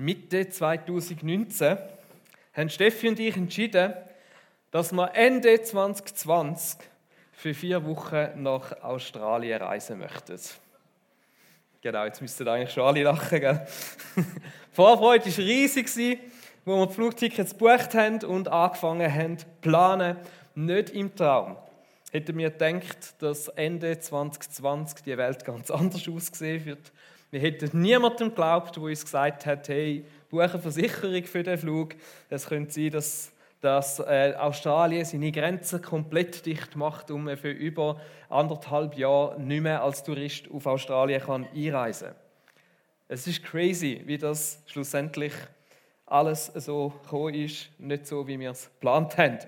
Mitte 2019 haben Steffi und ich entschieden, dass wir Ende 2020 für vier Wochen nach Australien reisen möchten. Genau, jetzt müssten eigentlich schon alle lachen. Gell? Vorfreude war riesig, wo wir die Flugtickets gebucht haben und angefangen haben zu planen. Nicht im Traum. Hätten wir gedacht, dass Ende 2020 die Welt ganz anders aussehen wird. Wir hätten niemandem geglaubt, der uns gesagt hat, hey, buche Versicherung für den Flug. Es könnte sein, dass, dass äh, Australien seine Grenzen komplett dicht macht man für über anderthalb Jahre nicht mehr als Tourist auf Australien kann einreisen kann. Es ist crazy, wie das schlussendlich alles so gekommen ist, nicht so, wie wir es geplant haben.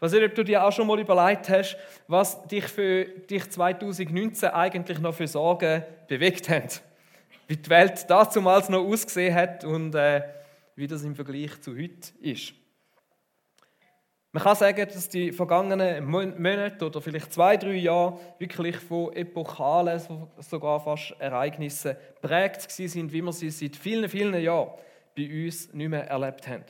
Weiß nicht, ob du dir auch schon mal überlegt hast, was dich für dich 2019 eigentlich noch für Sorgen bewegt hat. Wie die Welt damals noch ausgesehen hat und äh, wie das im Vergleich zu heute ist. Man kann sagen, dass die vergangenen Monate oder vielleicht zwei, drei Jahre wirklich von epochalen, sogar fast Ereignissen prägt sind, wie wir sie seit vielen, vielen Jahren bei uns nicht mehr erlebt haben.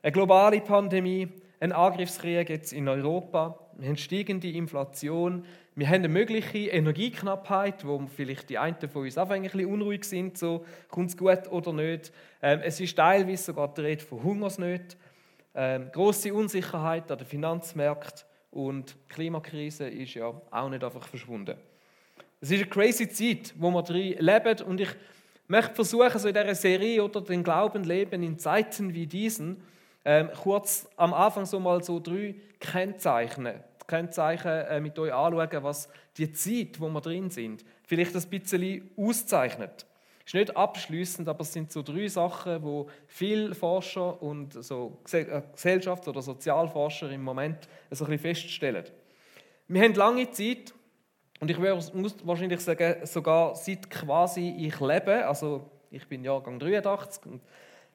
Eine globale Pandemie, ein Angriffskrieg jetzt in Europa, wir haben steigende Inflation, wir haben eine mögliche Energieknappheit, wo vielleicht die einen von uns auch ein bisschen unruhig sind, so kommt es gut oder nicht. Ähm, es ist teilweise sogar die Rede von Hungersnöten, ähm, große Unsicherheit an den Finanzmärkten und die Klimakrise ist ja auch nicht einfach verschwunden. Es ist eine crazy Zeit, wo wir drin leben und ich möchte versuchen, so in dieser Serie oder den Glauben leben in Zeiten wie diesen, ähm, kurz am Anfang so mal so drei Kennzeichen, Kennzeichen äh, mit euch anschauen, was die Zeit, wo wir drin sind, vielleicht ein bisschen auszeichnet. Ist nicht abschließend, aber es sind so drei Sachen, wo viele Forscher und so äh, Gesellschafts- oder Sozialforscher im Moment so ein bisschen feststellen. Wir haben lange Zeit, und ich muss wahrscheinlich sagen, sogar seit quasi ich lebe, also ich bin Jahrgang 83, und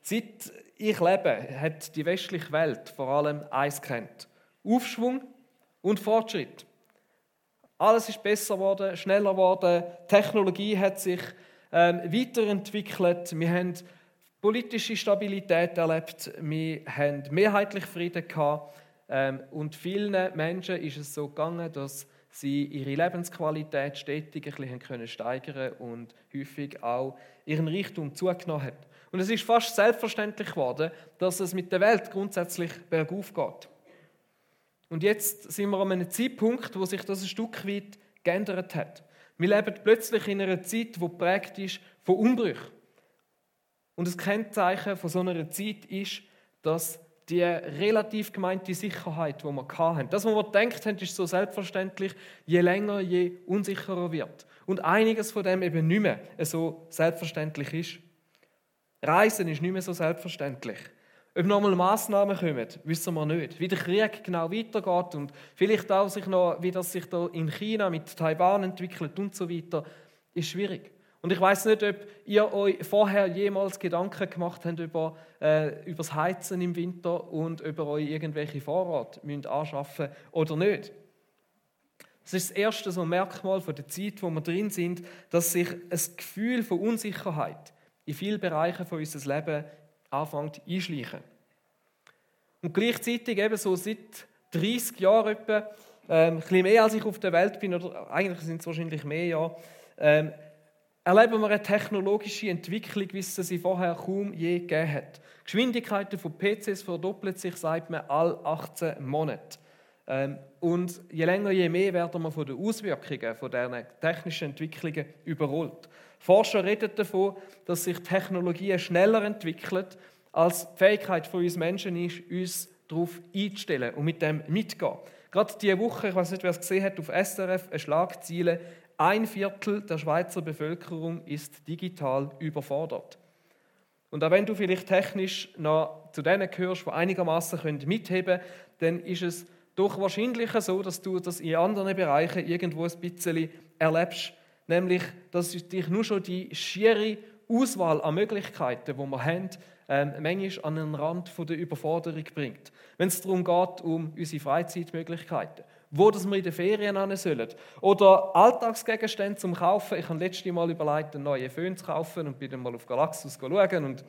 seit ich lebe, hat die westliche Welt vor allem eins kennt: Aufschwung und Fortschritt. Alles ist besser geworden, schneller geworden, Technologie hat sich ähm, weiterentwickelt, wir haben politische Stabilität erlebt, wir haben mehrheitlich Frieden gehabt ähm, und vielen Menschen ist es so gegangen, dass sie ihre Lebensqualität stetig ein bisschen können steigern und häufig auch ihren Reichtum zugenommen hat. Und es ist fast selbstverständlich geworden, dass es mit der Welt grundsätzlich bergauf geht. Und jetzt sind wir an einem Zeitpunkt, wo sich das ein Stück weit geändert hat. Wir leben plötzlich in einer Zeit, die prägt ist von Umbrüchen. Und das Kennzeichen von so einer Zeit ist, dass die relativ gemeinte Sicherheit, die wir hatten. Das, was wir gedacht haben, ist so selbstverständlich, je länger, je unsicherer wird. Und einiges von dem eben nicht mehr so selbstverständlich ist. Reisen ist nicht mehr so selbstverständlich. Ob nochmal Massnahmen kommen, wissen wir nicht. Wie der Krieg genau weitergeht und vielleicht auch sich noch, wie das sich da in China mit Taiwan entwickelt und so weiter, ist schwierig. Und ich weiß nicht, ob ihr euch vorher jemals Gedanken gemacht habt über, äh, über das Heizen im Winter und über euch irgendwelche Vorrat müsst anschaffen oder nicht. Das ist das erste so Merkmal von der Zeit, wo wir drin sind, dass sich ein Gefühl von Unsicherheit in vielen Bereichen von unseres Lebens anfängt einschleichen. Und gleichzeitig eben so seit 30 Jahren etwa, ähm, ein bisschen mehr als ich auf der Welt bin, oder eigentlich sind es wahrscheinlich mehr Jahre, ähm, erleben wir eine technologische Entwicklung, wie es sie vorher kaum je gegeben hat. Die Geschwindigkeiten von PCs verdoppeln sich, sagt man, alle 18 Monate. Ähm, und je länger, je mehr werden wir von den Auswirkungen von diesen technischen Entwicklungen überrollt. Forscher reden davon, dass sich Technologien schneller entwickeln, als die Fähigkeit von uns Menschen ist, uns darauf einzustellen und mit dem mitzugehen. Gerade diese Woche, ich weiß nicht, wer es gesehen hat, auf SRF eine Schlagziele, ein Viertel der Schweizer Bevölkerung ist digital überfordert. Und auch wenn du vielleicht technisch noch zu denen gehörst, die einigermaßen mitheben können, dann ist es doch wahrscheinlicher so, dass du das in anderen Bereichen irgendwo ein bisschen erlebst. Nämlich, dass dich nur schon die schiere Auswahl an Möglichkeiten, die wir haben, ähm, manchmal an den Rand der Überforderung bringt. Wenn es darum geht, um unsere Freizeitmöglichkeiten wo das wir in den Ferien hin sollen. Oder Alltagsgegenstände zum Kaufen. Ich habe letztes Mal überlegt, einen neuen Föhn zu kaufen und bin dann mal auf Galaxus schauen und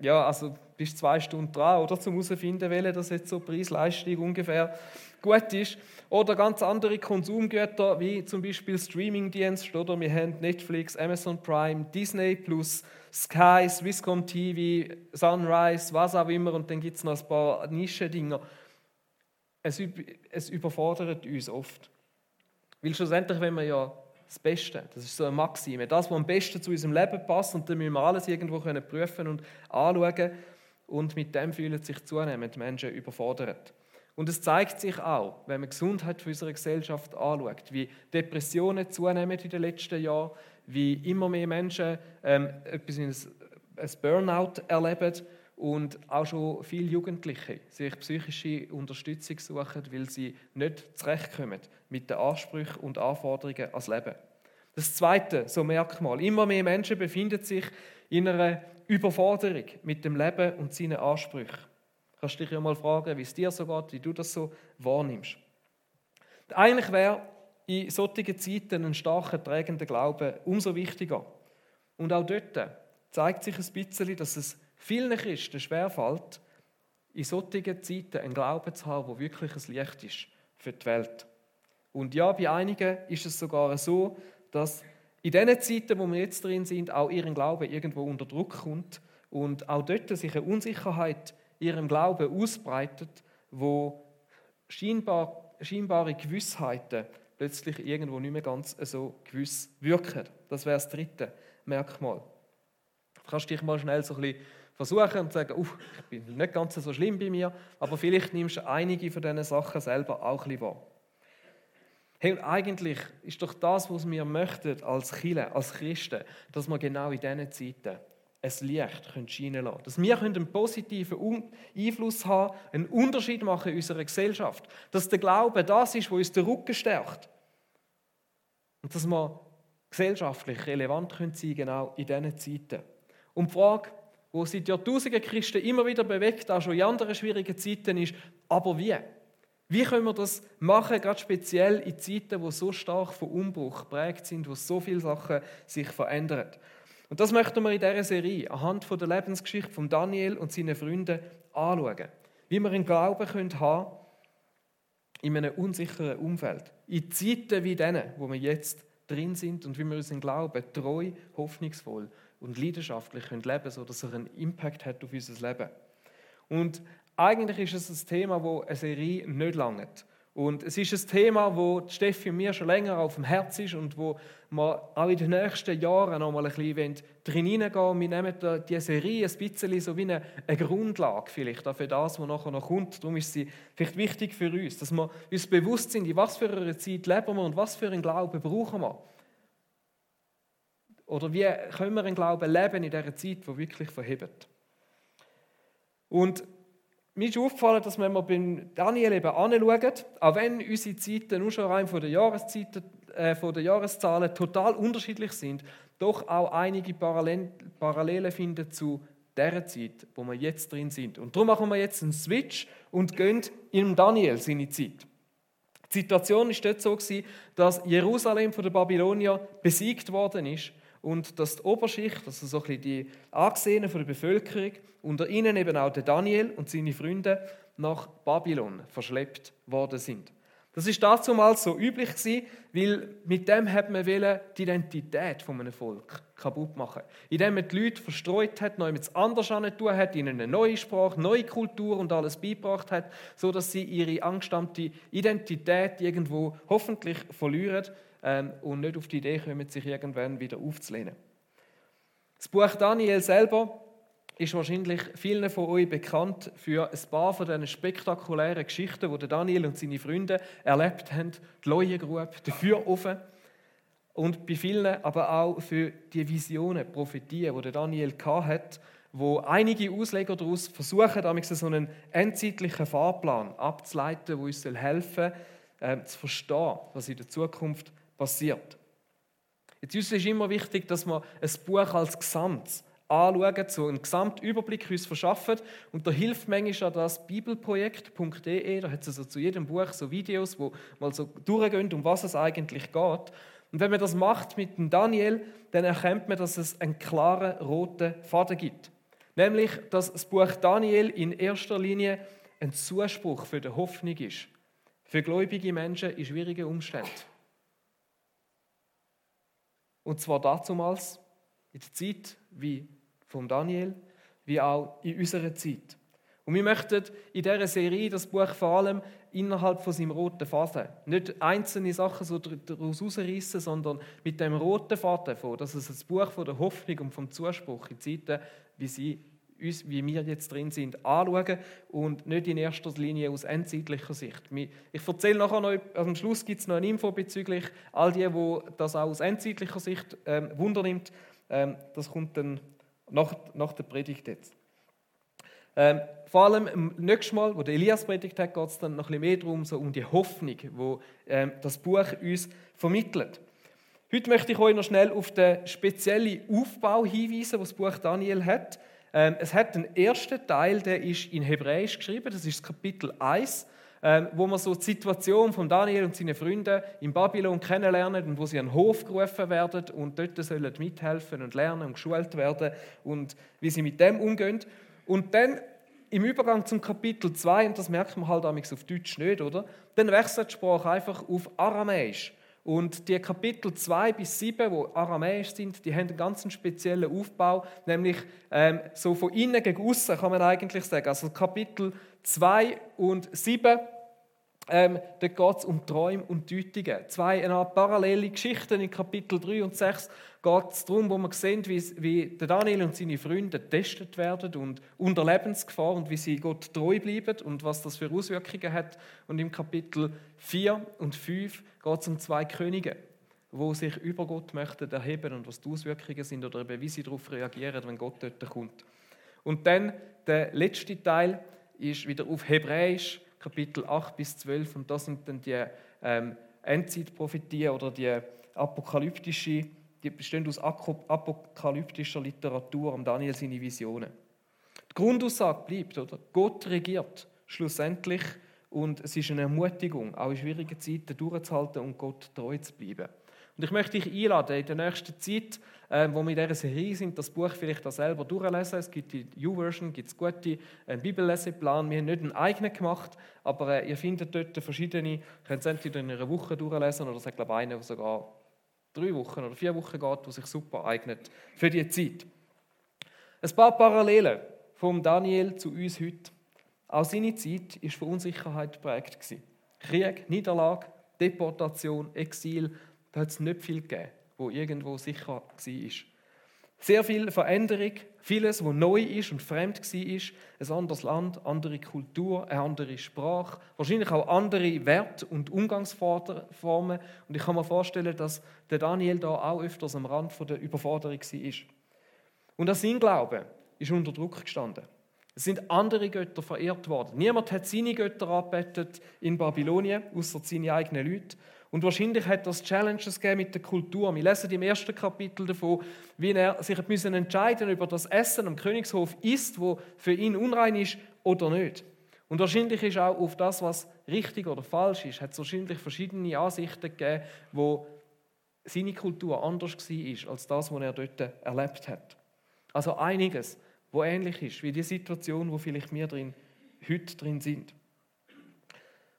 ja, also bist zwei Stunden dran, oder, zum herausfinden, welche das jetzt so Preis-Leistung ungefähr gut ist. Oder ganz andere Konsumgüter, wie zum Beispiel Streamingdienst, oder wir haben Netflix, Amazon Prime, Disney Plus, Sky, Swisscom TV, Sunrise, was auch immer, und dann gibt es noch ein paar Nischendinger. Es, es überfordert uns oft. Weil schlussendlich, wenn wir ja das Beste. Das ist so eine Maxime. Das, was am besten zu unserem Leben passt, und dann müssen wir alles irgendwo können prüfen und anschauen. Und mit dem fühlen sich zunehmend Menschen überfordert. Und es zeigt sich auch, wenn man die Gesundheit unserer Gesellschaft anschaut, wie Depressionen zunehmen in den letzten Jahren, wie immer mehr Menschen ähm, etwas in ein Burnout erleben und auch schon viele Jugendliche sich psychische Unterstützung suchen, weil sie nicht zurechtkommen mit den Ansprüchen und Anforderungen ans Leben. Das zweite, so Merkmal, immer mehr Menschen befinden sich in einer Überforderung mit dem Leben und seinen Ansprüchen. Kannst dich ja mal fragen, wie es dir so geht, wie du das so wahrnimmst. Eigentlich wäre in solchen Zeiten ein starker, trägender Glaube umso wichtiger. Und auch dort zeigt sich ein bisschen, dass es vielen Christen schwerfällt, in solchen Zeiten einen Glauben zu haben, der wirklich ein Licht ist für die Welt. Und ja, bei einigen ist es sogar so, dass in den Zeiten, wo wir jetzt drin sind, auch ihren Glauben irgendwo unter Druck kommt und auch dort sich eine Unsicherheit ihrem Glauben ausbreitet, wo scheinbar, scheinbare Gewissheiten plötzlich irgendwo nicht mehr ganz so gewiss wirken. Das wäre das dritte Merkmal. Du kannst dich mal schnell so ein bisschen versuchen und sagen, ich bin nicht ganz so schlimm bei mir, aber vielleicht nimmst du einige von diesen Sachen selber auch ein bisschen wahr. Hey, und eigentlich ist doch das, was wir möchten als Chile, als Christen, dass wir genau in diesen Zeiten ein Licht können scheinen lassen. Dass wir einen positiven Einfluss haben, einen Unterschied machen in unserer Gesellschaft. Dass der Glaube das ist, was uns den Rücken stärkt. Und dass wir gesellschaftlich relevant können sein genau in diesen Zeiten. Und die Frage, die seit Jahrtausenden Christen immer wieder bewegt, auch schon in anderen schwierigen Zeiten, ist, aber wie? Wie können wir das machen, gerade speziell in Zeiten, wo so stark von Umbruch geprägt sind, wo so viele Sachen sich verändern? Und das möchten wir in dieser Serie anhand der Lebensgeschichte von Daniel und seinen Freunden anschauen. Wie wir einen Glauben können haben in einem unsicheren Umfeld. In Zeiten wie denen, wo wir jetzt drin sind und wie wir unseren Glauben treu, hoffnungsvoll und leidenschaftlich können leben können, sodass er einen Impact hat auf unser Leben. Und eigentlich ist es ein Thema, wo eine Serie nicht langt. Und es ist ein Thema, wo Steffi und mir schon länger auf dem Herz ist und wo wir auch in den nächsten Jahren noch mal ein bisschen drin hineingehen Wir nehmen diese Serie ein bisschen so wie eine, eine Grundlage vielleicht für das, was nachher noch kommt. Darum ist sie vielleicht wichtig für uns, dass wir uns bewusst sind, in was für einer Zeit leben wir und was für einen Glauben brauchen wir. Oder wie können wir einen Glauben leben in dieser Zeit, die wirklich verhebt. Und mir ist aufgefallen, dass wenn wir beim Daniel eben anschauen, auch wenn unsere Zeiten nur schon rein von der, Jahreszeiten, äh, von der Jahreszahlen total unterschiedlich sind, doch auch einige Parallelen finden zu der Zeit, wo wir jetzt drin sind. Und darum machen wir jetzt einen Switch und gehen in Daniel seine Zeit. Die Situation ist dort so dass Jerusalem von den Babyloniern besiegt worden ist und dass die Oberschicht, also so ein bisschen die Angesehenen der Bevölkerung, unter ihnen eben auch der Daniel und seine Freunde, nach Babylon verschleppt worden sind. Das ist dazu mal so üblich gewesen, weil mit dem hat man die Identität von einem Volk kaputt machen. Indem man die Leute verstreut hat, noch jemand anders tun hat, ihnen eine neue Sprache, neue Kultur und alles beigebracht hat, so dass sie ihre angestammte Identität irgendwo hoffentlich verlieren und nicht auf die Idee kommen, sich irgendwann wieder aufzulehnen. Das Buch Daniel selber ist wahrscheinlich vielen von euch bekannt für ein paar von diesen spektakulären Geschichten, die Daniel und seine Freunde erlebt haben. Die Leuengrube, der Feuerofen. Und bei vielen aber auch für die Visionen, Prophetien, die Daniel hatte, wo einige Ausleger daraus versuchen, damit so einen endzeitlichen Fahrplan abzuleiten, der uns helfen soll, äh, zu verstehen, was in der Zukunft passiert. Jetzt ist es immer wichtig, dass wir ein Buch als Gesamt anschauen, so einen Gesamtüberblick uns verschaffen. Und da hilft manchmal das bibelprojekt.de, da hat es also zu jedem Buch so Videos, wo mal so durchgehen, um was es eigentlich geht. Und wenn man das macht mit dem Daniel, dann erkennt man, dass es einen klaren roten Faden gibt. Nämlich, dass das Buch Daniel in erster Linie ein Zuspruch für die Hoffnung ist. Für gläubige Menschen in schwierigen Umständen. Und zwar damals, in der Zeit wie von Daniel, wie auch in unserer Zeit. Und wir möchten in dieser Serie das Buch vor allem innerhalb von seinem roten Faden. Nicht einzelne Sachen so daraus herausreißen, sondern mit dem roten Faden von, dass es ein Buch von der Hoffnung und vom Zuspruch in Zeiten, wie sie uns, wie wir jetzt drin sind, anschauen und nicht in erster Linie aus endzeitlicher Sicht. Ich erzähle nachher noch, am Schluss gibt es noch eine Info bezüglich all die, wo das auch aus endzeitlicher Sicht ähm, Wunder nimmt. Ähm, das kommt dann nach, nach der Predigt jetzt. Ähm, vor allem im nächsten Mal, wo der Elias predigt hat, geht es dann noch ein bisschen mehr darum, so um die Hoffnung, wo ähm, das Buch uns vermittelt. Heute möchte ich euch noch schnell auf den speziellen Aufbau hinweisen, was das Buch Daniel hat. Ähm, es hat einen ersten Teil, der ist in Hebräisch geschrieben, das ist das Kapitel 1, ähm, wo man so die Situation von Daniel und seinen Freunden in Babylon kennenlernen und wo sie an den Hof gerufen werden und dort sollen mithelfen und lernen und geschult werden und wie sie mit dem umgehen. Und dann im Übergang zum Kapitel 2, und das merkt man halt auf Deutsch nicht, oder? Dann wechselt die Sprache einfach auf Aramäisch. Und die Kapitel 2 bis 7, wo aramäisch sind, die haben einen ganz speziellen Aufbau, nämlich ähm, so von innen gegen außen kann man eigentlich sagen. Also Kapitel 2 und 7 ähm, da geht es um Träume und Deutungen. Zwei parallele Geschichten in Kapitel 3 und 6 geht es darum, wo man sehen, wie, wie Daniel und seine Freunde getestet werden und unter Lebensgefahr und wie sie Gott treu bleiben und was das für Auswirkungen hat. Und im Kapitel 4 und 5 geht es um zwei Könige, wo sich über Gott möchten erheben und was die Auswirkungen sind oder wie sie darauf reagieren, wenn Gott dort kommt. Und dann der letzte Teil ist wieder auf Hebräisch Kapitel 8 bis 12. Und das sind dann die ähm, Endzeitprophetien oder die apokalyptische, die bestehen aus apokalyptischer Literatur und Daniel seine Visionen. Die Grundaussage bleibt, oder? Gott regiert schlussendlich und es ist eine Ermutigung, auch in schwierigen Zeiten durchzuhalten und Gott treu zu bleiben. Und ich möchte dich einladen, in der nächsten Zeit, äh, wo wir in dieser Serie sind, das Buch vielleicht auch selber durchlesen. Es gibt die U-Version, gibt es gute äh, Bibelleseplan. Wir haben nicht einen eigenen gemacht, aber äh, ihr findet dort verschiedene, ihr könnt es entweder in einer Woche durchlesen oder es hat, glaube ich, eine, der sogar drei Wochen oder vier Wochen geht, die sich super eignet für die Zeit. Ein paar Parallelen vom Daniel zu uns heute. Auch seine Zeit war von Unsicherheit geprägt. Krieg, Niederlage, Deportation, Exil, da hat es nicht viel gegeben, wo irgendwo sicher war. Sehr viel Veränderung, vieles, was neu ist und fremd war, ein anderes Land, andere Kultur, eine andere Sprache, wahrscheinlich auch andere Werte und Umgangsformen. Und ich kann mir vorstellen, dass der Daniel da auch öfters am Rand der Überforderung war. Und das sein Glaube ist unter Druck gestanden. Es sind andere Götter verehrt worden. Niemand hat seine Götter angebetet in Babylonien, außer seine eigenen Leute. Und wahrscheinlich hat das Challenges gegeben mit der Kultur. Wir lesen im ersten Kapitel davon, wie er sich müssen entscheiden über das Essen am Königshof ist, wo für ihn unrein ist oder nicht. Und wahrscheinlich ist auch auf das, was richtig oder falsch ist, hat es wahrscheinlich verschiedene Ansichten gegeben, wo seine Kultur anders war als das, was er dort erlebt hat. Also einiges, wo ähnlich ist wie die Situation, wo vielleicht wir drin, heute drin sind.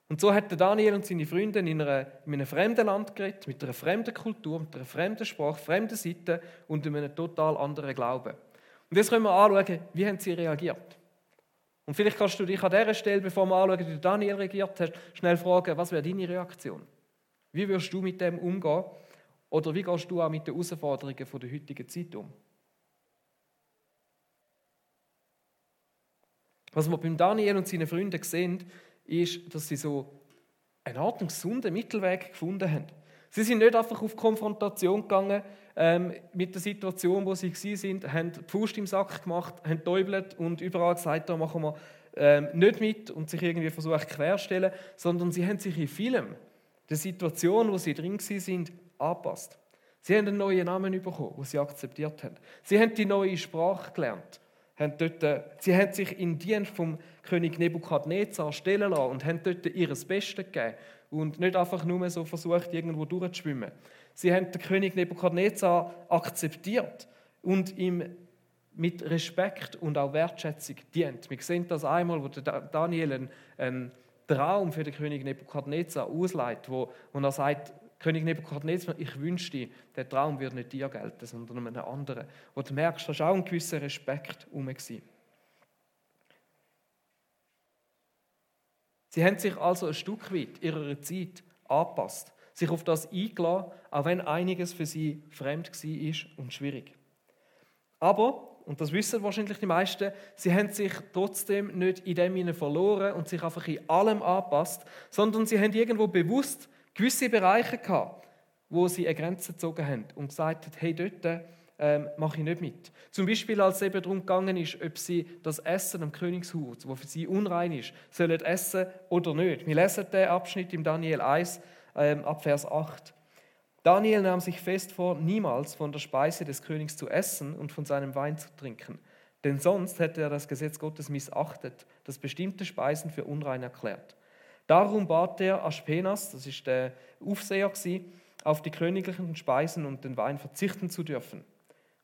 Und so hat Daniel und seine Freunde in, einer, in einem fremden Land geredet, mit einer fremden Kultur, mit einer fremden Sprache, fremden Seite und in einem total anderen Glauben. Und jetzt können wir anschauen, wie haben sie reagiert. Und vielleicht kannst du dich an dieser Stelle, bevor wir anschauen, wie Daniel reagiert hat, schnell fragen, was wäre deine Reaktion? Wie wirst du mit dem umgehen? Oder wie gehst du auch mit den Herausforderungen der heutigen Zeit um? Was wir beim Daniel und seinen Freunden sehen, ist, dass sie so eine Art gesunden Mittelweg gefunden haben. Sie sind nicht einfach auf Konfrontation gegangen ähm, mit der Situation, wo sie sind, haben die Faust im Sack gemacht, haben täubelt und überall gesagt, da machen wir ähm, nicht mit und sich irgendwie versucht querstellen, sondern sie haben sich in vielem der Situation, wo sie drin sind, angepasst. Sie haben einen neuen Namen bekommen, den sie akzeptiert haben. Sie haben die neue Sprache gelernt haben dort, äh, sie haben sich in Dienst vom König Nebukadnezar stellen lassen und haben dort ihr Bestes gegeben und nicht einfach nur so versucht, irgendwo durchzuschwimmen. Sie haben den König Nebukadnezar akzeptiert und ihm mit Respekt und auch Wertschätzung dient. Wir sehen das einmal, wo Daniel einen, Traum für den König Nebukadnezar ausleitet, wo, wo er sagt, König Nebukadnezar, ich wünschte, der Traum würde nicht dir gelten, sondern einem anderen. Wo du merkst, da ist auch ein gewisser Respekt herum. Sie haben sich also ein Stück weit ihrer Zeit angepasst, sich auf das eingeladen, auch wenn einiges für sie fremd war und schwierig. Aber, und das wissen wahrscheinlich die meisten, sie haben sich trotzdem nicht in dem verloren und sich einfach in allem angepasst, sondern sie haben irgendwo bewusst gewisse Bereiche gehabt, wo sie eine Grenze gezogen haben und gesagt haben, hey, dort ähm, mache ich nicht mit. Zum Beispiel, als es eben darum gegangen ist, ob sie das Essen am Königshaus, wo für sie unrein ist, sollen essen oder nicht. Wir lesen den Abschnitt im Daniel 1 ähm, ab Vers 8. Daniel nahm sich fest vor, niemals von der Speise des Königs zu essen und von seinem Wein zu trinken. Denn sonst hätte er das Gesetz Gottes missachtet, das bestimmte Speisen für unrein erklärt. Darum bat er Aspenas, das ist der Aufseher, auf die königlichen Speisen und den Wein verzichten zu dürfen.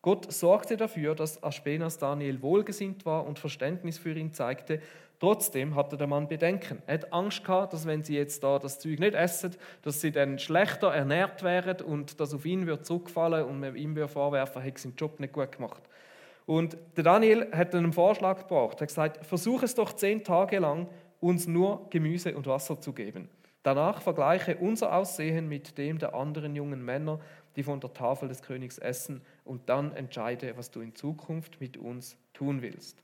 Gott sorgte dafür, dass Aspenas Daniel wohlgesinnt war und Verständnis für ihn zeigte. Trotzdem hatte der Mann Bedenken. Er hat Angst gehabt, dass wenn sie jetzt da das Zeug nicht essen, dass sie dann schlechter ernährt wären und dass auf ihn wird zurückfallen und man ihm wird vorwerfen, er hätte seinen Job nicht gut gemacht. Und der Daniel hat einen Vorschlag gebracht. Er hat gesagt, versuch es doch zehn Tage lang uns nur Gemüse und Wasser zu geben. Danach vergleiche unser Aussehen mit dem der anderen jungen Männer, die von der Tafel des Königs essen, und dann entscheide, was du in Zukunft mit uns tun willst.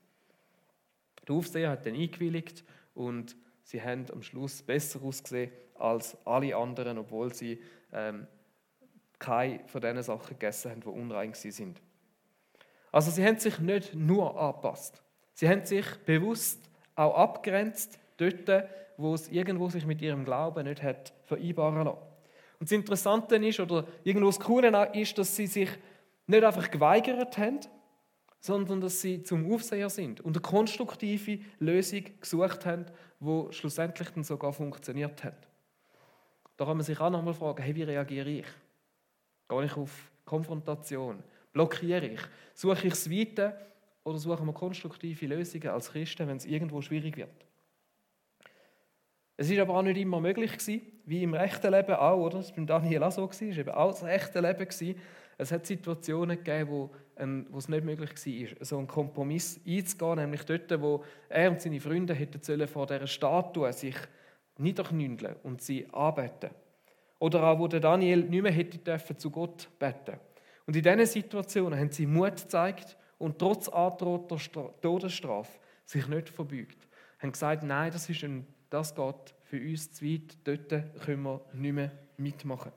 Der Aufseher hat dann eingewilligt und sie haben am Schluss besser ausgesehen als alle anderen, obwohl sie ähm, keine von diesen Sachen gegessen haben, die unrein sind. Also sie haben sich nicht nur angepasst, sie haben sich bewusst auch abgrenzt dort, wo es irgendwo sich mit ihrem Glauben nicht hat vereinbaren lassen. Und das Interessante ist, oder irgendwo das Coole ist, dass sie sich nicht einfach geweigert haben, sondern dass sie zum Aufseher sind und eine konstruktive Lösung gesucht haben, die schlussendlich dann sogar funktioniert hat. Da kann man sich auch nochmal fragen, hey, wie reagiere ich? Gehe ich auf Konfrontation? Blockiere ich? Suche ich das Weite oder suchen wir konstruktive Lösungen als Christen, wenn es irgendwo schwierig wird? Es ist aber auch nicht immer möglich gewesen, wie im rechten Leben auch, oder? Das war beim Daniel auch so, es war eben auch das rechte Leben. Gewesen. Es hat Situationen gegeben, wo, ein, wo es nicht möglich war, so einen Kompromiss einzugehen, nämlich dort, wo er und seine Freunde hätten sollen vor dieser Statue sich niederknündeln und sie anbeten. Oder auch, wo Daniel nicht mehr hätte dürfen zu Gott beten. Und in diesen Situationen haben sie Mut gezeigt und trotz androhter Todesstrafe sich nicht verbeugt. Haben gesagt, nein, das ist ein das geht für uns zu weit, dort können wir nicht mehr mitmachen.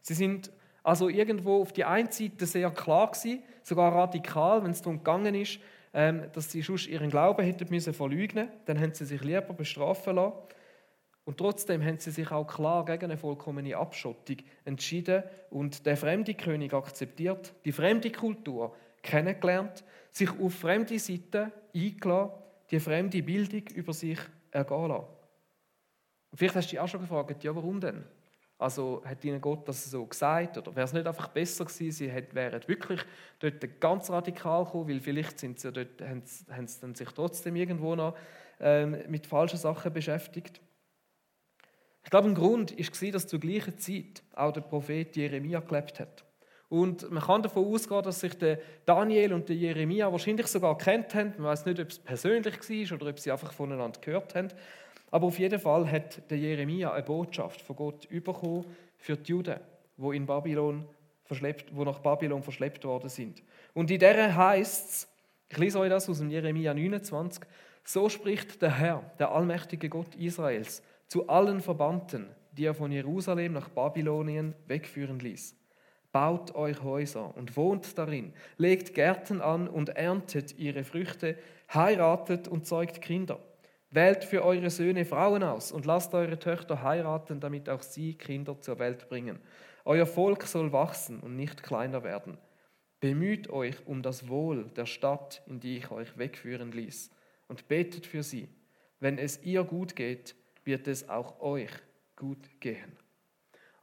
Sie sind also irgendwo auf die einen Seite sehr klar gewesen, sogar radikal, wenn es darum gegangen ist, ähm, dass sie sonst ihren Glauben hätten müssen verleugnen, dann haben sie sich lieber bestrafen lassen. Und trotzdem haben sie sich auch klar gegen eine vollkommene Abschottung entschieden und der fremde König akzeptiert, die fremde Kultur kennengelernt, sich auf fremde Seiten eingeladen die fremde Bildung über sich ergehen lassen. Und vielleicht hast du dich auch schon gefragt, ja, warum denn? Also hat ihnen Gott das so gesagt oder wäre es nicht einfach besser gewesen, sie wären wirklich dort ganz radikal gekommen, weil vielleicht sind sie dort, haben, haben sie dann sich trotzdem irgendwo noch ähm, mit falschen Sachen beschäftigt. Ich glaube, ein Grund war, dass zur gleichen Zeit auch der Prophet Jeremia gelebt hat. Und man kann davon ausgehen, dass sich der Daniel und der Jeremia wahrscheinlich sogar kennt haben. Man weiß nicht, ob es persönlich war oder ob sie einfach voneinander gehört haben. Aber auf jeden Fall hat der Jeremia eine Botschaft von Gott bekommen für die Juden, wo in Babylon verschleppt, wo nach Babylon verschleppt worden sind. Und in der heißt es, ich lese euch das aus dem Jeremia 29, so spricht der Herr, der allmächtige Gott Israels, zu allen Verbannten, die er von Jerusalem nach Babylonien wegführen ließ. Baut euch Häuser und wohnt darin, legt Gärten an und erntet ihre Früchte, heiratet und zeugt Kinder. Wählt für eure Söhne Frauen aus und lasst eure Töchter heiraten, damit auch sie Kinder zur Welt bringen. Euer Volk soll wachsen und nicht kleiner werden. Bemüht euch um das Wohl der Stadt, in die ich euch wegführen ließ, und betet für sie. Wenn es ihr gut geht, wird es auch euch gut gehen.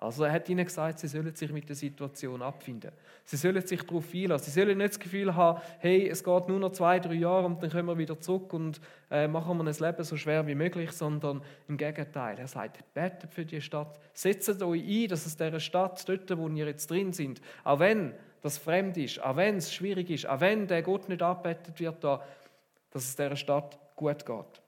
Also er hat ihnen gesagt, sie sollen sich mit der Situation abfinden. Sie sollen sich darauf einlassen. Sie sollen nicht das Gefühl haben, hey, es geht nur noch zwei, drei Jahre und dann kommen wir wieder zurück und äh, machen wir das Leben so schwer wie möglich, sondern im Gegenteil. Er sagt, betet für die Stadt, setzt euch ein, dass es dieser Stadt, dort, wo ihr jetzt drin sind, auch wenn das fremd ist, auch wenn es schwierig ist, auch wenn der Gott nicht abbettet wird, da, dass es dieser Stadt gut geht.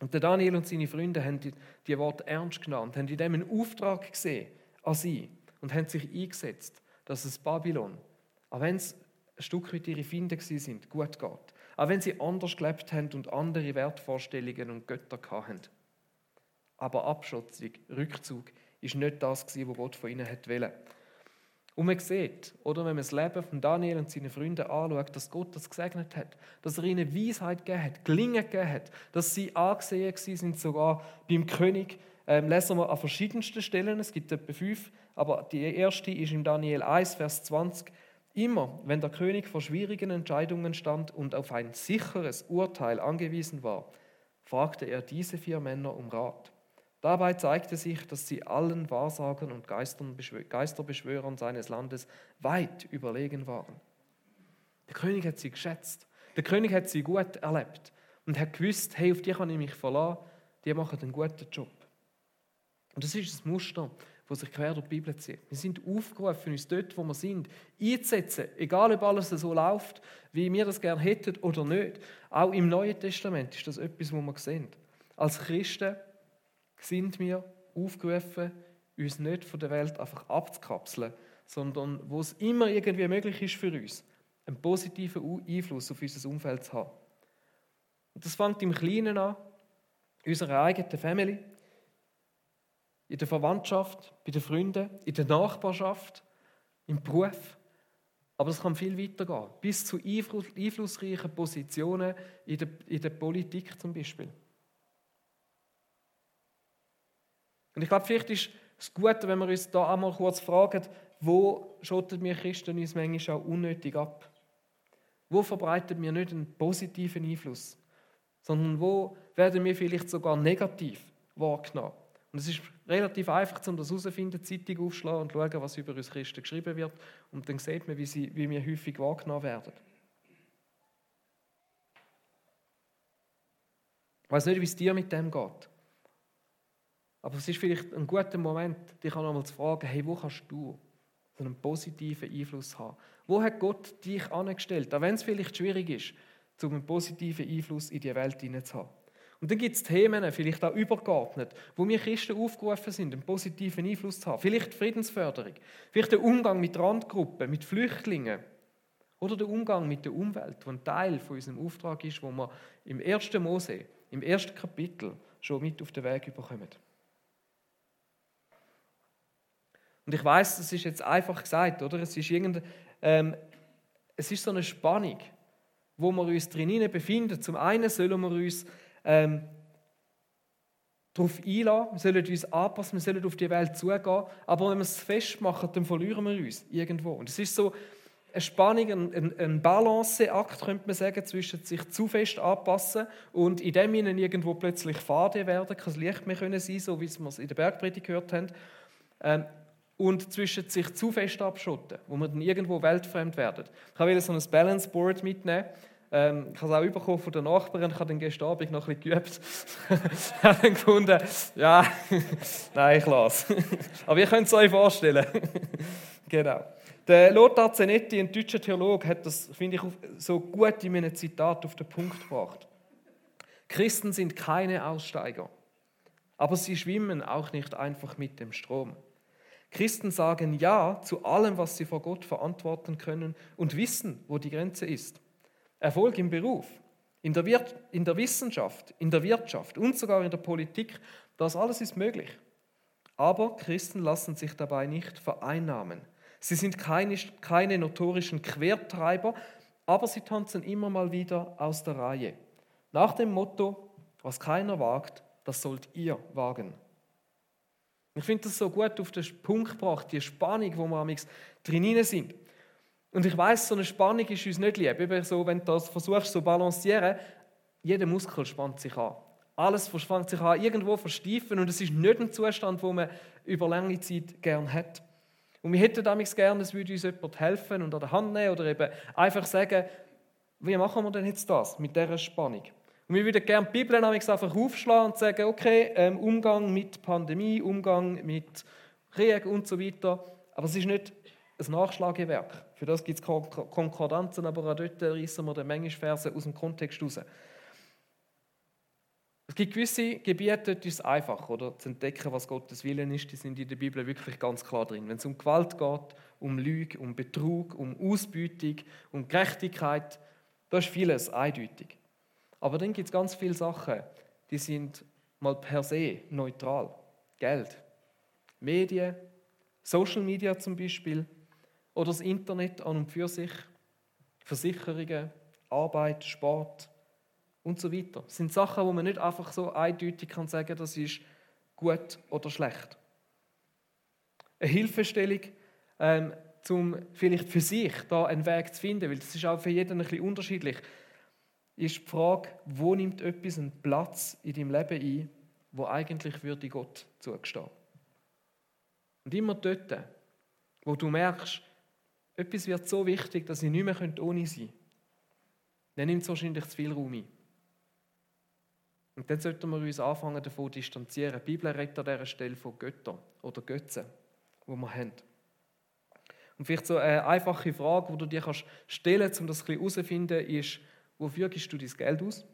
Und der Daniel und seine Freunde haben die, die Worte ernst genommen, haben in dem einen Auftrag gesehen an sie und haben sich eingesetzt, dass es Babylon, auch wenn es ein Stück weit ihre Feinde sind, gut geht. Auch wenn sie anders gelebt haben und andere Wertvorstellungen und Götter hatten. Aber Abschotzung, Rückzug, ist nicht das, was Gott von ihnen wollte. Und man sieht, oder wenn man das Leben von Daniel und seinen Freunden anschaut, dass Gott das gesegnet hat, dass er ihnen Weisheit gegeben hat, Gelingen gegeben hat, dass sie angesehen sind, sogar beim König. Ähm, lesen wir an verschiedensten Stellen, es gibt etwa fünf, aber die erste ist in Daniel 1, Vers 20. Immer, wenn der König vor schwierigen Entscheidungen stand und auf ein sicheres Urteil angewiesen war, fragte er diese vier Männer um Rat. Dabei zeigte sich, dass sie allen Wahrsagern und Geisterbeschwörern seines Landes weit überlegen waren. Der König hat sie geschätzt. Der König hat sie gut erlebt und hat gewusst, hey, auf die kann ich mich verlassen, die machen einen guten Job. Und das ist das Muster, das sich quer durch die Bibel zieht. Wir sind aufgerufen, uns dort, wo wir sind, einzusetzen, egal ob alles so läuft, wie wir das gerne hätten oder nicht. Auch im Neuen Testament ist das etwas, was wir sehen. Als Christen sind wir aufgerufen, uns nicht von der Welt einfach abzukapseln, sondern wo es immer irgendwie möglich ist für uns, einen positiven Einfluss auf unser Umfeld zu haben. Und das fängt im Kleinen an, unserer eigenen Family, in der Verwandtschaft, bei den Freunden, in der Nachbarschaft, im Beruf. Aber es kann viel weitergehen, bis zu einflussreichen Positionen in der, in der Politik zum Beispiel. Und ich glaube, vielleicht ist es gut, wenn wir uns da einmal kurz fragen, wo schottet wir Christen uns manchmal auch unnötig ab? Wo verbreiten wir nicht einen positiven Einfluss, sondern wo werden wir vielleicht sogar negativ wahrgenommen? Und es ist relativ einfach, um das herauszufinden, Zeitung aufschlagen und schauen, was über uns Christen geschrieben wird. Und dann sieht man, wie, sie, wie wir häufig wahrgenommen werden. Ich weiß nicht, wie es dir mit dem geht. Aber es ist vielleicht ein guter Moment, dich auch nochmal zu fragen, hey, wo kannst du so einen positiven Einfluss haben? Wo hat Gott dich angestellt? Auch wenn es vielleicht schwierig ist, um einen positiven Einfluss in die Welt hineinzuhaben. Und dann gibt es Themen, vielleicht auch übergeordnet, wo wir Christen aufgerufen sind, einen positiven Einfluss zu haben. Vielleicht Friedensförderung, vielleicht der Umgang mit Randgruppen, mit Flüchtlingen oder der Umgang mit der Umwelt, der ein Teil von unserem Auftrag ist, wo wir im ersten Mose, im ersten Kapitel schon mit auf den Weg überkommen. Und ich weiß, das ist jetzt einfach gesagt, oder? Es ist, ähm, es ist so eine Spannung, wo wir uns drinnen befinden. Zum einen sollen wir uns ähm, darauf einlassen, wir sollen uns anpassen, wir sollen auf die Welt zugehen, aber wenn wir es festmachen, dann verlieren wir uns irgendwo. Und es ist so eine Spannung, ein, ein Balanceakt, könnte man sagen, zwischen sich zu fest anpassen und in dem ihnen irgendwo plötzlich fade werden, kein Licht mehr können sein, so wie wir es in der Bergpredigt gehört haben. Ähm, und zwischen sich zu fest abschotten, wo wir dann irgendwo weltfremd werden. Ich habe so ein Balance Board mitnehmen. Ähm, ich habe es auch bekommen von der Nachbarin. Ich habe dann gestern Abend noch ein bisschen geübt. ich habe dann gefunden, ja, nein, ich lasse. Aber ihr könnt es euch vorstellen. genau. Der Lothar Zenetti, ein deutscher Theologe, hat das, finde ich, so gut in meinem Zitat auf den Punkt gebracht. Christen sind keine Aussteiger, aber sie schwimmen auch nicht einfach mit dem Strom. Christen sagen Ja zu allem, was sie vor Gott verantworten können und wissen, wo die Grenze ist. Erfolg im Beruf, in der, Wir in der Wissenschaft, in der Wirtschaft und sogar in der Politik, das alles ist möglich. Aber Christen lassen sich dabei nicht vereinnahmen. Sie sind keine, keine notorischen Quertreiber, aber sie tanzen immer mal wieder aus der Reihe. Nach dem Motto, was keiner wagt, das sollt ihr wagen. Ich finde das so gut auf den Punkt gebracht, die Spannung, wo wir am drin sind. Und ich weiß, so eine Spannung ist uns nicht lieb. Eben so, wenn du das versuchst zu balancieren, jeder Muskel spannt sich an. Alles fängt sich an irgendwo versteifen und es ist nicht ein Zustand, wo man über lange Zeit gern hat. Und wir hätten damals gerne, es würde uns jemand helfen und an der Hand nehmen oder eben einfach sagen, wie machen wir denn jetzt das mit dieser Spannung? Und wir würden gerne die Bibel einfach aufschlagen und sagen, okay, ähm, Umgang mit Pandemie, Umgang mit Krieg und so weiter. Aber es ist nicht ein Nachschlagewerk. Für das gibt es Konkordanzen, aber auch dort reissen wir den Verse aus dem Kontext raus. Es gibt gewisse Gebiete, dort ist es einfach, oder, zu entdecken, was Gottes Willen ist. Die sind in der Bibel wirklich ganz klar drin. Wenn es um Gewalt geht, um Lüge, um Betrug, um Ausbeutung, um Gerechtigkeit, da ist vieles eindeutig. Aber dann gibt es ganz viele Sachen, die sind mal per se neutral. Geld, Medien, Social Media zum Beispiel oder das Internet an und für sich, Versicherungen, Arbeit, Sport und so weiter. Das sind Sachen, wo man nicht einfach so eindeutig kann sagen, das ist gut oder schlecht. Eine Hilfestellung, ähm, um vielleicht für sich da einen Weg zu finden, weil das ist auch für jeden ein bisschen unterschiedlich ist die Frage, wo nimmt etwas einen Platz in deinem Leben ein, wo eigentlich würde Gott zugestehen. Und immer dort, wo du merkst, etwas wird so wichtig, dass ich nicht mehr ohne sein könnte, dann nimmt es wahrscheinlich zu viel Raum ein. Und dann sollten wir uns anfangen, davon zu distanzieren. Die Bibel redet an dieser Stelle von Göttern oder Götzen, die wir haben. Und vielleicht so eine einfache Frage, die du dir stellen kannst, um das herauszufinden, ist, Wofür gibst du dein Geld aus?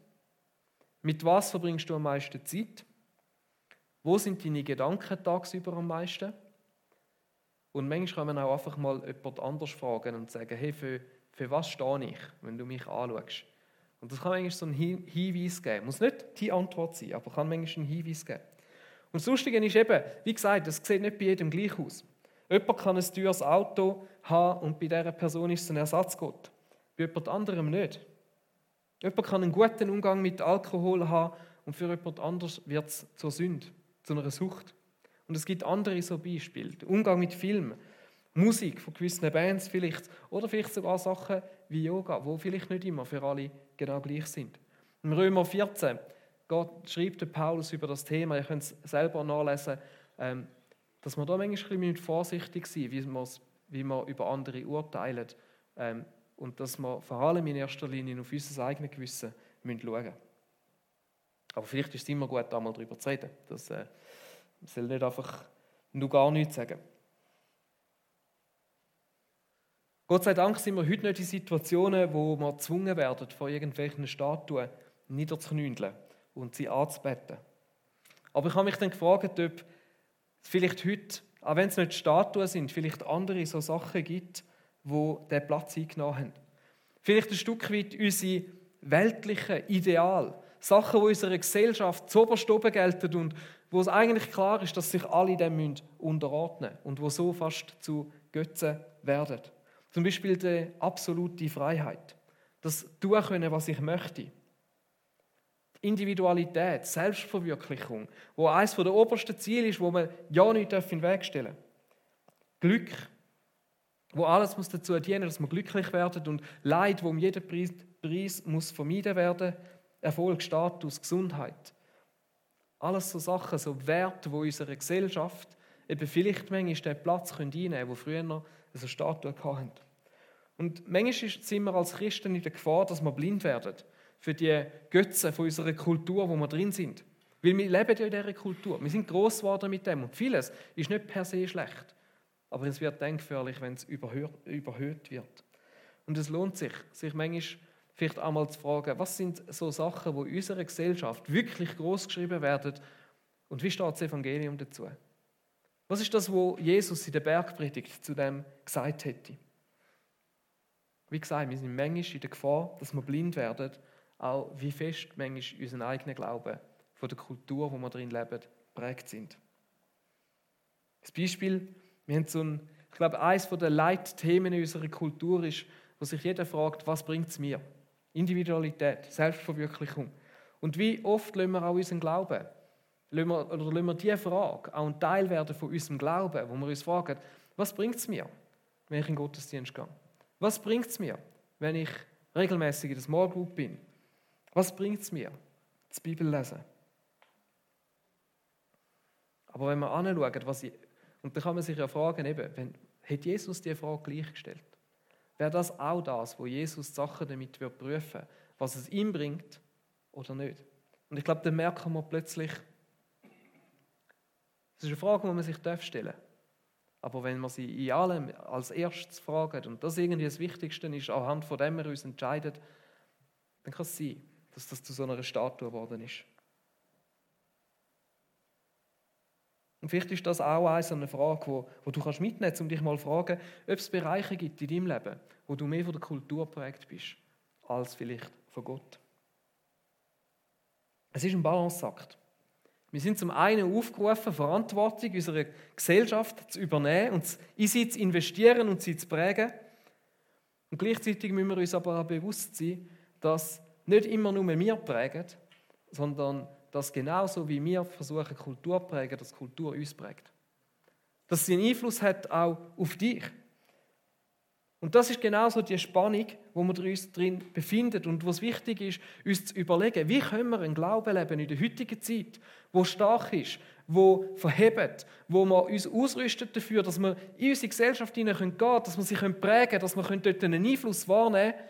Mit was verbringst du am meisten Zeit? Wo sind deine Gedanken tagsüber am meisten? Und manchmal kann man auch einfach mal jemand anders fragen und sagen, hey, für, für was stehe ich, wenn du mich anschaust? Und das kann manchmal so einen Hinweis geben. Muss nicht die Antwort sein, aber kann manchmal einen Hinweis geben. Und das Lustige ist eben, wie gesagt, das sieht nicht bei jedem gleich aus. Jemand kann ein teures Auto haben und bei dieser Person ist es ein Ersatzgott. Bei jemand anderem nicht. Jemand kann einen guten Umgang mit Alkohol haben und für jemand anders wird es zur Sünde, zu einer Sucht. Und es gibt andere so Beispiele. Der Umgang mit Film, Musik von gewissen Bands vielleicht oder vielleicht sogar Sachen wie Yoga, wo vielleicht nicht immer für alle genau gleich sind. Im Römer 14 Gott schreibt Paulus über das Thema, ihr könnt es selber nachlesen, ähm, dass man da manchmal ein bisschen vorsichtig sein wie wie man über andere urteilt. Und dass wir vor allem in erster Linie auf unser eigenes Gewissen schauen müssen. Aber vielleicht ist es immer gut, da mal darüber zu reden. Das äh, soll nicht einfach nur gar nichts sagen. Gott sei Dank sind wir heute nicht in Situationen, wo wir gezwungen werden, vor irgendwelchen Statuen niederzuknündeln und sie anzubeten. Aber ich habe mich dann gefragt, ob es vielleicht heute, auch wenn es nicht Statuen sind, vielleicht andere so Sachen gibt, wo der Platz eingenommen haben. Vielleicht ein Stück weit unsere weltlichen Ideal, Sachen, die unserer Gesellschaft zu oberst oben gelten und wo es eigentlich klar ist, dass sich alle dem unterordnen müssen und wo so fast zu Götzen werden. Zum Beispiel die absolute Freiheit, das tun können, was ich möchte. Individualität, Selbstverwirklichung, wo eines der obersten Ziele ist, wo man ja nicht in den Weg stellen darf. Glück, wo alles muss dazu dienen, dass wir glücklich werden und Leid, wo um jeden Preis, Preis muss vermieden werden, Erfolg, Status, Gesundheit. Alles so Sachen, so Werte, wo unsere Gesellschaft eben vielleicht manchmal den Platz einnehmen können, wo früher noch eine Statue hatten. Und manchmal sind wir als Christen in der Gefahr, dass wir blind werden für die Götzen von unserer Kultur, wo wir drin sind. Weil wir leben ja in dieser Kultur. Wir sind groß geworden mit dem. Und vieles ist nicht per se schlecht. Aber es wird dann wenn es überhöht wird. Und es lohnt sich, sich manchmal vielleicht einmal zu fragen, was sind so Sachen, wo unserer Gesellschaft wirklich groß geschrieben werden und wie steht das Evangelium dazu? Was ist das, wo Jesus in der Bergpredigt zu dem gesagt hätte? Wie gesagt, wir sind manchmal in der Gefahr, dass wir blind werden, auch wie fest manchmal unseren eigenen Glauben von der Kultur, wo wir drin leben, prägt sind. Das Beispiel wir haben so ein, ich glaube, eines der Leitthemen in unserer Kultur ist, wo sich jeder fragt, was bringt es mir? Individualität, Selbstverwirklichung. Und wie oft lassen wir auch unseren Glauben, wir, oder lassen wir diese Frage auch ein Teil werden von unserem Glauben, wo wir uns fragen, was bringt es mir, wenn ich in den Gottesdienst gehe? Was bringt es mir, wenn ich regelmäßig in der Small Group bin? Was bringt es mir, das Bibel lesen? Aber wenn wir anschauen, was und dann kann man sich ja fragen, eben, wenn, hat Jesus die Frage gleichgestellt? Wäre das auch das, wo Jesus die Sachen damit wird prüfen was es ihm bringt oder nicht? Und ich glaube, dann merken wir plötzlich, das ist eine Frage, die man sich stellen darf. Aber wenn man sie in allem als erstes fragt und das irgendwie das Wichtigste ist, anhand von dem wir uns entscheiden, dann kann es sein, dass das zu so einer Statue geworden ist. Und vielleicht ist das auch eine Frage, wo, wo du kannst mitnehmen kannst, um dich mal zu fragen, ob es Bereiche gibt in deinem Leben, wo du mehr von der Kultur geprägt bist, als vielleicht von Gott. Es ist ein Balanceakt. Wir sind zum einen aufgerufen, Verantwortung unserer Gesellschaft zu übernehmen und in sie zu investieren und sie zu prägen. Und gleichzeitig müssen wir uns aber auch bewusst sein, dass nicht immer nur wir prägen, sondern dass genauso wie wir versuchen, Kultur zu prägen, dass Kultur uns prägt. Dass sie einen Einfluss hat auch auf dich. Und das ist genauso die Spannung, wo wir uns drin befinden und was wichtig ist, uns zu überlegen, wie können wir einen Glauben leben in der heutigen Zeit, wo stark ist, wo verhebt, wo wir uns ausrüstet dafür, dass wir in unsere Gesellschaft hinein gehen können, dass wir sie prägen können, dass wir dort einen Einfluss wahrnehmen können,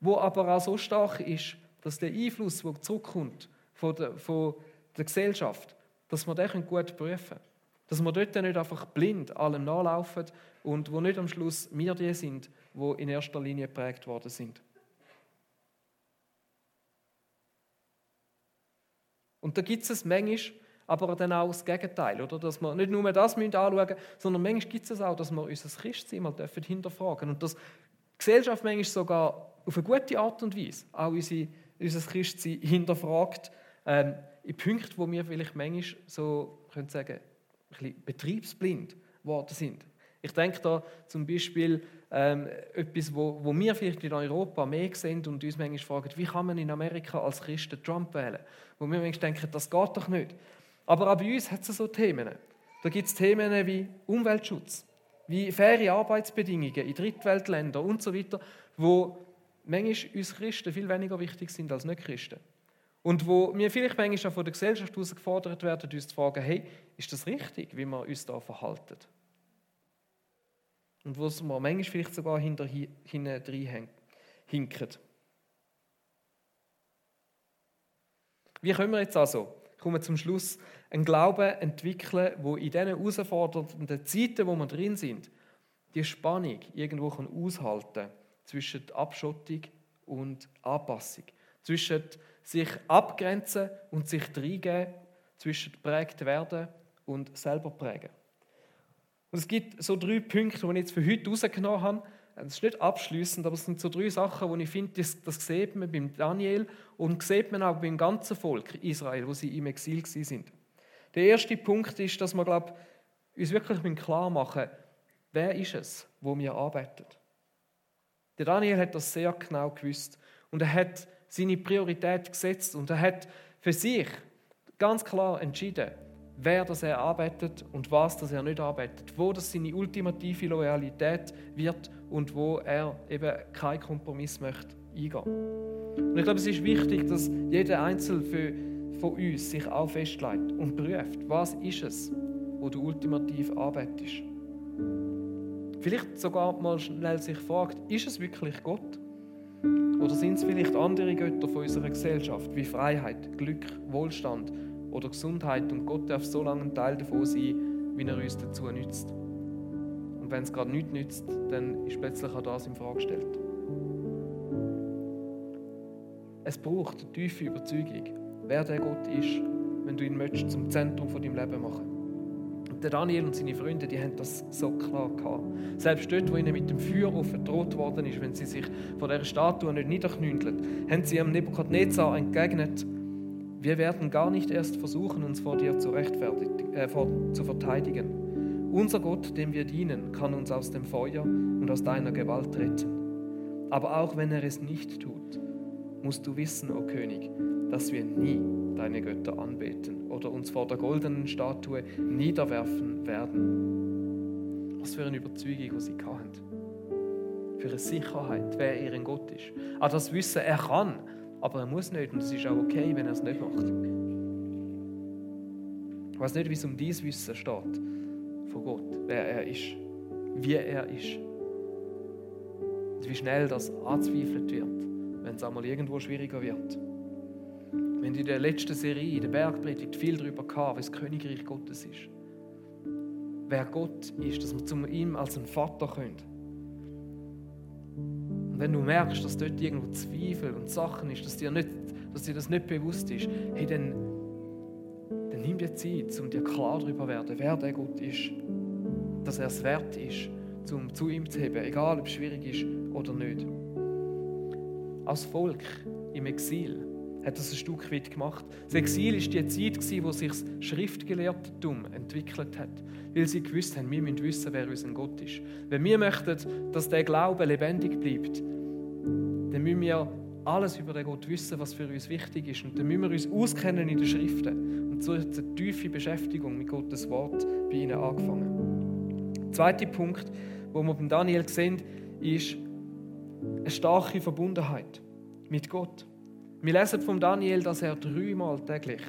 wo aber auch so stark ist, dass der Einfluss, der zurückkommt von der, von der Gesellschaft, dass wir den gut prüfen können. Dass wir dort nicht einfach blind allem nachlaufen und wo nicht am Schluss wir die sind, wo in erster Linie geprägt worden sind. Und da gibt es manchmal aber dann auch das Gegenteil, oder? dass wir nicht nur das anschauen müssen, sondern manchmal gibt es auch, dass wir unser Christsein mal hinterfragen dürfen. Und dass die Gesellschaft manchmal sogar auf eine gute Art und Weise auch unser Christsein hinterfragt, ähm, in Punkten, wo wir vielleicht manchmal so, können sagen, ein bisschen betriebsblind geworden sind. Ich denke da zum Beispiel ähm, etwas, wo, wo wir vielleicht in Europa mehr sehen und uns manchmal fragen, wie kann man in Amerika als Christen Trump wählen? Wo wir manchmal denken, das geht doch nicht. Aber auch bei uns hat es so Themen. Da gibt es Themen wie Umweltschutz, wie faire Arbeitsbedingungen in Drittweltländern und so weiter, wo manchmal uns Christen viel weniger wichtig sind als Nicht-Christen. Und wo wir vielleicht manchmal auch von der Gesellschaft herausgefordert werden, uns zu fragen, hey, ist das richtig, wie wir uns da verhalten? Und wo es wir manchmal vielleicht sogar hinter, hinten hinken. Wie können wir jetzt also, kommen wir zum Schluss, einen Glauben entwickeln, wo in diesen herausfordernden Zeiten, wo wir drin sind, die Spannung irgendwo aushalten kann zwischen Abschottung und Anpassung, zwischen sich abgrenzen und sich reingeben, zwischen prägt werden und selber prägen. Und es gibt so drei Punkte, die ich jetzt für heute rausgenommen habe. Das ist nicht abschließend, aber es sind so drei Sachen, wo ich finde, das, das sieht man beim Daniel und sieht man auch beim ganzen Volk Israel, wo sie im Exil sind. Der erste Punkt ist, dass wir glaub, uns wirklich klar machen wer ist es, wo wir arbeiten. Der Daniel hat das sehr genau gewusst und er hat seine Priorität gesetzt und er hat für sich ganz klar entschieden, wer das er arbeitet und was das er nicht arbeitet, wo das seine ultimative Loyalität wird und wo er eben keinen Kompromiss möchte eingehen. Und ich glaube, es ist wichtig, dass jeder Einzelne von uns sich auch festlegt und prüft, was ist es, wo du ultimativ arbeitest. Vielleicht sogar mal schnell sich fragt, ist es wirklich Gott? Oder sind es vielleicht andere Götter von unserer Gesellschaft, wie Freiheit, Glück, Wohlstand oder Gesundheit und Gott darf so lange ein Teil davon sein, wie er uns dazu nützt. Und wenn es gerade nichts nützt, dann ist plötzlich auch das in Frage gestellt. Es braucht eine tiefe Überzeugung, wer der Gott ist, wenn du ihn möchtest zum Zentrum von deinem Leben machen. Der Daniel und seine Freunde, die haben das so klar gehabt. Selbst dort, wo ihnen mit dem Feuer verdroht worden ist, wenn sie sich vor dieser Statue nicht niederknündeln, haben sie am Nebukadnezar entgegnet, wir werden gar nicht erst versuchen, uns vor dir zu, äh, vor, zu verteidigen. Unser Gott, dem wir dienen, kann uns aus dem Feuer und aus deiner Gewalt retten. Aber auch wenn er es nicht tut, musst du wissen, o oh König, dass wir nie deine Götter anbeten oder uns vor der goldenen Statue niederwerfen werden. Was für eine Überzeugung, die sie hatten. Für eine Sicherheit, wer ihren Gott ist. Auch das Wissen, er kann, aber er muss nicht und es ist auch okay, wenn er es nicht macht. Ich weiß nicht, wie es um dieses Wissen steht von Gott, wer er ist, wie er ist. Und wie schnell das anzweifelt wird, wenn es einmal irgendwo schwieriger wird. Wir haben in der letzten Serie, in der Bergpredigt, viel darüber gehabt, was das Königreich Gottes ist. Wer Gott ist, dass wir zu ihm als ein Vater können. Und wenn du merkst, dass dort irgendwo Zweifel und Sachen ist, dass dir, nicht, dass dir das nicht bewusst ist, hey, dann, dann nimm dir Zeit, um dir klar darüber zu werden, wer der Gott ist. Dass er es wert ist, um zu ihm zu heben, egal ob es schwierig ist oder nicht. Als Volk im Exil hat das ein Stück weit gemacht. Das Exil war die Zeit, wo sich das Schriftgelehrtentum entwickelt hat, weil sie gewusst haben, wir müssen wissen, wer unser Gott ist. Wenn wir möchten, dass der Glaube lebendig bleibt, dann müssen wir alles über den Gott wissen, was für uns wichtig ist. Und dann müssen wir uns auskennen in den Schriften. Und so hat eine tiefe Beschäftigung mit Gottes Wort bei ihnen angefangen. Der zweite Punkt, wo wir beim Daniel sehen, ist eine starke Verbundenheit mit Gott. Wir lesen von Daniel, dass er dreimal täglich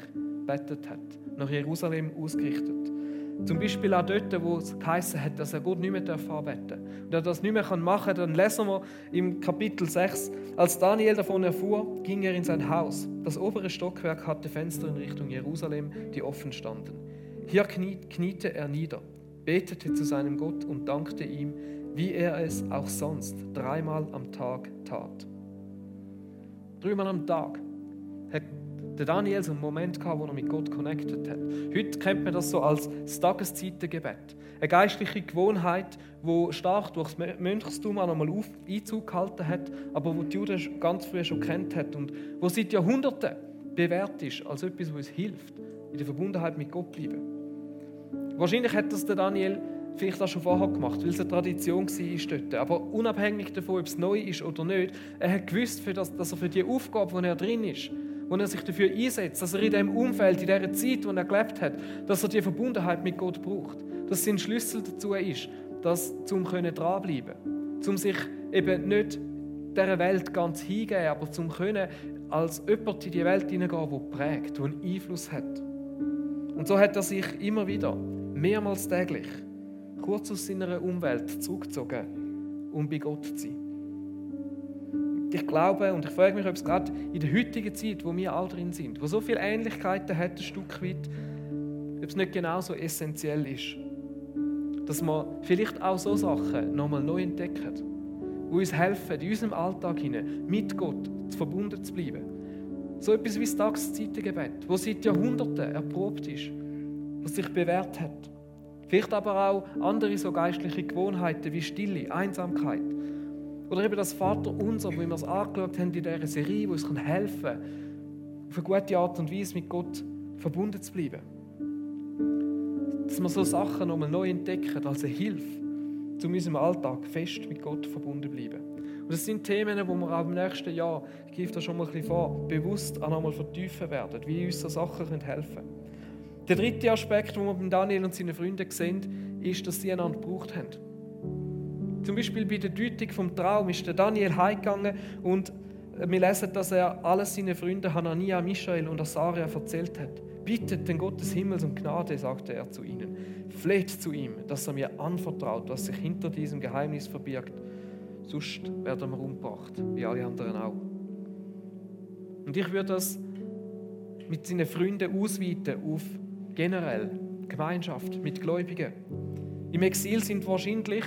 bettet hat, nach Jerusalem ausgerichtet. Zum Beispiel auch dort, wo es geheißen hat, dass er Gott nicht mehr anbeten darf. Und er das nicht mehr machen kann, dann lesen wir im Kapitel 6, als Daniel davon erfuhr, ging er in sein Haus. Das obere Stockwerk hatte Fenster in Richtung Jerusalem, die offen standen. Hier kniete er nieder, betete zu seinem Gott und dankte ihm, wie er es auch sonst dreimal am Tag tat. Dreimal am Tag hat der Daniel so einen Moment gehabt, wo er mit Gott connected hat. Heute kennt man das so als das Tageszeitengebet. Eine geistliche Gewohnheit, die stark durch das Mönchstum auch nochmal Einzug gehalten hat, aber wo die Juden ganz früh schon kennt hat und wo seit Jahrhunderten bewährt ist als etwas, was uns hilft, in der Verbundenheit mit Gott zu bleiben. Wahrscheinlich hat das der Daniel vielleicht auch schon vorher gemacht, weil es eine Tradition war dort. Aber unabhängig davon, ob es neu ist oder nicht, er hat gewusst, dass er für die Aufgabe, wo er drin ist, wo er sich dafür einsetzt, dass er in dem Umfeld, in dieser Zeit, wo er gelebt hat, dass er die Verbundenheit mit Gott braucht. Dass sein Schlüssel dazu ist, dass zum können dranbleiben, zum sich eben nicht dieser Welt ganz hingeben, aber zum können als jemand in die Welt hineingehen, der prägt, der einen Einfluss hat. Und so hat er sich immer wieder, mehrmals täglich, kurz aus seiner Umwelt zurückgezogen, um bei Gott zu sein. Ich glaube und ich frage mich, ob es gerade in der heutigen Zeit, wo wir alle drin sind, wo so viele Ähnlichkeiten hat, ein Stück weit, ob es nicht genauso essentiell ist, dass wir vielleicht auch so Sachen nochmal neu entdecken, die uns helfen, in unserem Alltag hinein mit Gott verbunden zu bleiben. So etwas wie das Tageszeitengebet, das seit Jahrhunderten erprobt ist, was sich bewährt hat. Vielleicht aber auch andere so geistliche Gewohnheiten wie Stille, Einsamkeit. Oder eben das Vaterunser, wo wir es angeschaut haben in dieser Serie, wo uns helfen kann, auf eine gute Art und Weise mit Gott verbunden zu bleiben. Dass wir so Sachen nochmal neu entdecken als eine Hilfe, zu unserem Alltag fest mit Gott verbunden bleiben. Und das sind Themen, die wir auch im nächsten Jahr, ich gebe das schon mal ein bisschen vor, bewusst auch nochmal vertiefen werden, wie uns so Sachen helfen können. Der dritte Aspekt, den wir bei Daniel und seinen Freunden sehen, ist, dass sie einander gebraucht haben. Zum Beispiel bei der Deutung vom Traum ist der Daniel heimgegangen und wir lesen, dass er alles seinen Freunden Hanania, Michael und Asaria erzählt hat. Bittet den Gott des Himmels um Gnade, sagte er zu ihnen. Fleht zu ihm, dass er mir anvertraut, was sich hinter diesem Geheimnis verbirgt. Sonst werden wir umgebracht, wie alle anderen auch. Und ich würde das mit seinen Freunden ausweiten auf generell Gemeinschaft mit Gläubigen. Im Exil sind wahrscheinlich,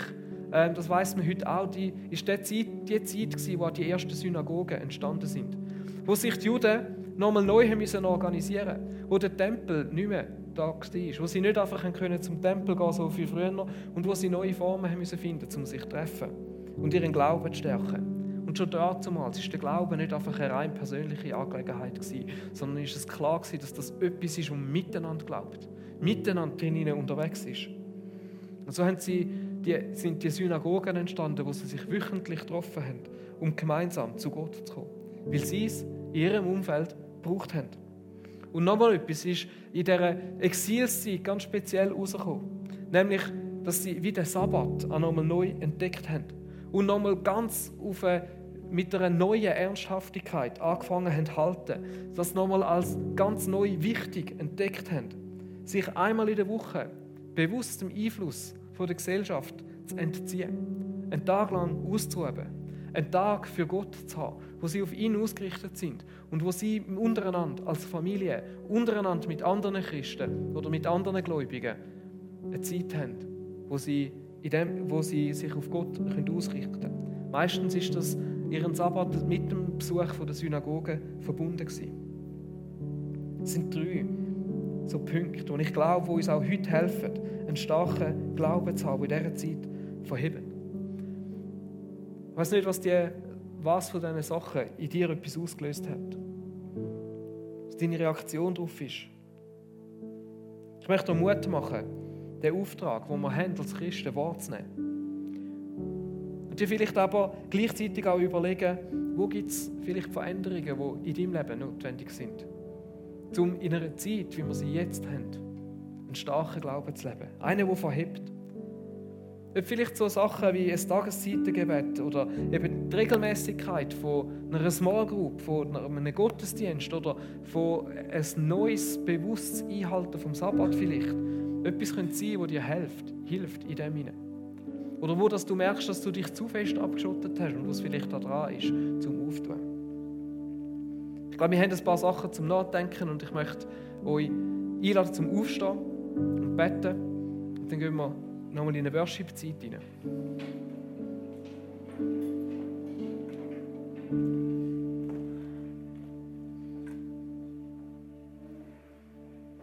äh, das weiß man heute auch, die, ist die Zeit, die Zeit gewesen, wo die ersten Synagogen entstanden sind. Wo sich die Juden nochmal neu haben müssen organisieren wo der Tempel nicht mehr da war, wo sie nicht einfach können zum Tempel gehen so wie früher und wo sie neue Formen haben müssen finden, um sich zu treffen und ihren Glauben zu stärken. Und schon damals war der Glaube nicht einfach eine rein persönliche Angelegenheit, gewesen, sondern ist es klar, gewesen, dass das etwas ist, das miteinander glaubt, miteinander drinnen unterwegs ist. Und so haben sie die, sind die Synagogen entstanden, wo sie sich wöchentlich getroffen haben, um gemeinsam zu Gott zu kommen, weil sie es in ihrem Umfeld gebraucht haben. Und nochmal etwas ist in dieser Exilszeit ganz speziell herausgekommen, nämlich, dass sie wie den Sabbat auch nochmal neu entdeckt haben und nochmal ganz auf eine, mit einer neuen Ernsthaftigkeit angefangen haben halten, das nochmal als ganz neu wichtig entdeckt haben. sich einmal in der Woche bewusst dem Einfluss von der Gesellschaft zu entziehen, einen Tag lang auszuüben, einen Tag für Gott zu haben, wo sie auf ihn ausgerichtet sind und wo sie untereinander als Familie, untereinander mit anderen Christen oder mit anderen Gläubigen eine Zeit haben, wo sie, in dem, wo sie sich auf Gott ausrichten können. Meistens ist das ihren Sabbat mit dem Besuch von der Synagoge verbunden gewesen. Es sind drei so Punkte, die ich glaube, die uns auch heute helfen, einen starken Glauben zu haben, in dieser Zeit verheben. Ich weiß nicht, was, die, was von diesen Sachen in dir etwas ausgelöst hat. Was deine Reaktion darauf ist. Ich möchte dir Mut machen, den Auftrag, den wir haben als Christen wahrzunehmen. Und dir vielleicht aber gleichzeitig auch überlegen, wo gibt es vielleicht Veränderungen, die in deinem Leben notwendig sind um in einer Zeit, wie wir sie jetzt haben, einen starken Glauben zu leben. Einen, der verhebt. Ob vielleicht so Sachen wie ein Tageszeitengebet oder eben die Regelmäßigkeit von einer Small Group, von einem Gottesdienst oder von ein neues, bewusstes Einhalten vom Sabbat vielleicht. Etwas könnte sein, das dir hilft, hilft in dem hinein. Oder wo dass du merkst, dass du dich zu fest abgeschottet hast und was vielleicht da dran ist, zum Auftun. Ich glaube, wir haben ein paar Sachen zum Nachdenken und ich möchte euch einladen zum Aufstehen und beten. Und dann gehen wir nochmal in eine Worship-Zeit hinein.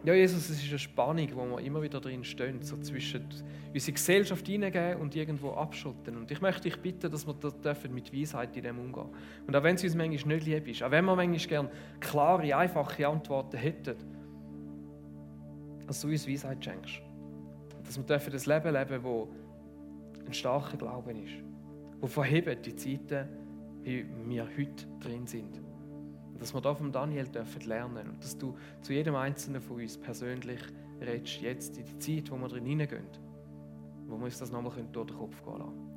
Ja, Jesus, es ist eine Spannung, wo wir immer wieder drin stehen, so zwischen unsere Gesellschaft hineingehen und irgendwo abschotten. Und ich möchte dich bitten, dass wir das dürfen mit Weisheit in dem umgehen. Und auch wenn es uns manchmal nicht lieb ist, auch wenn wir manchmal gerne klare, einfache Antworten hätten, dass du uns Weisheit schenkst. Dass wir dürfen das Leben leben, wo ein starker Glauben ist, wo verhebt die Zeiten, wie wir heute drin sind dass wir da von Daniel dürfen lernen und dass du zu jedem Einzelnen von uns persönlich redest, jetzt in die Zeit, wo wir drin hineingehen, wo wir uns das nochmal durch den Kopf gehen lassen.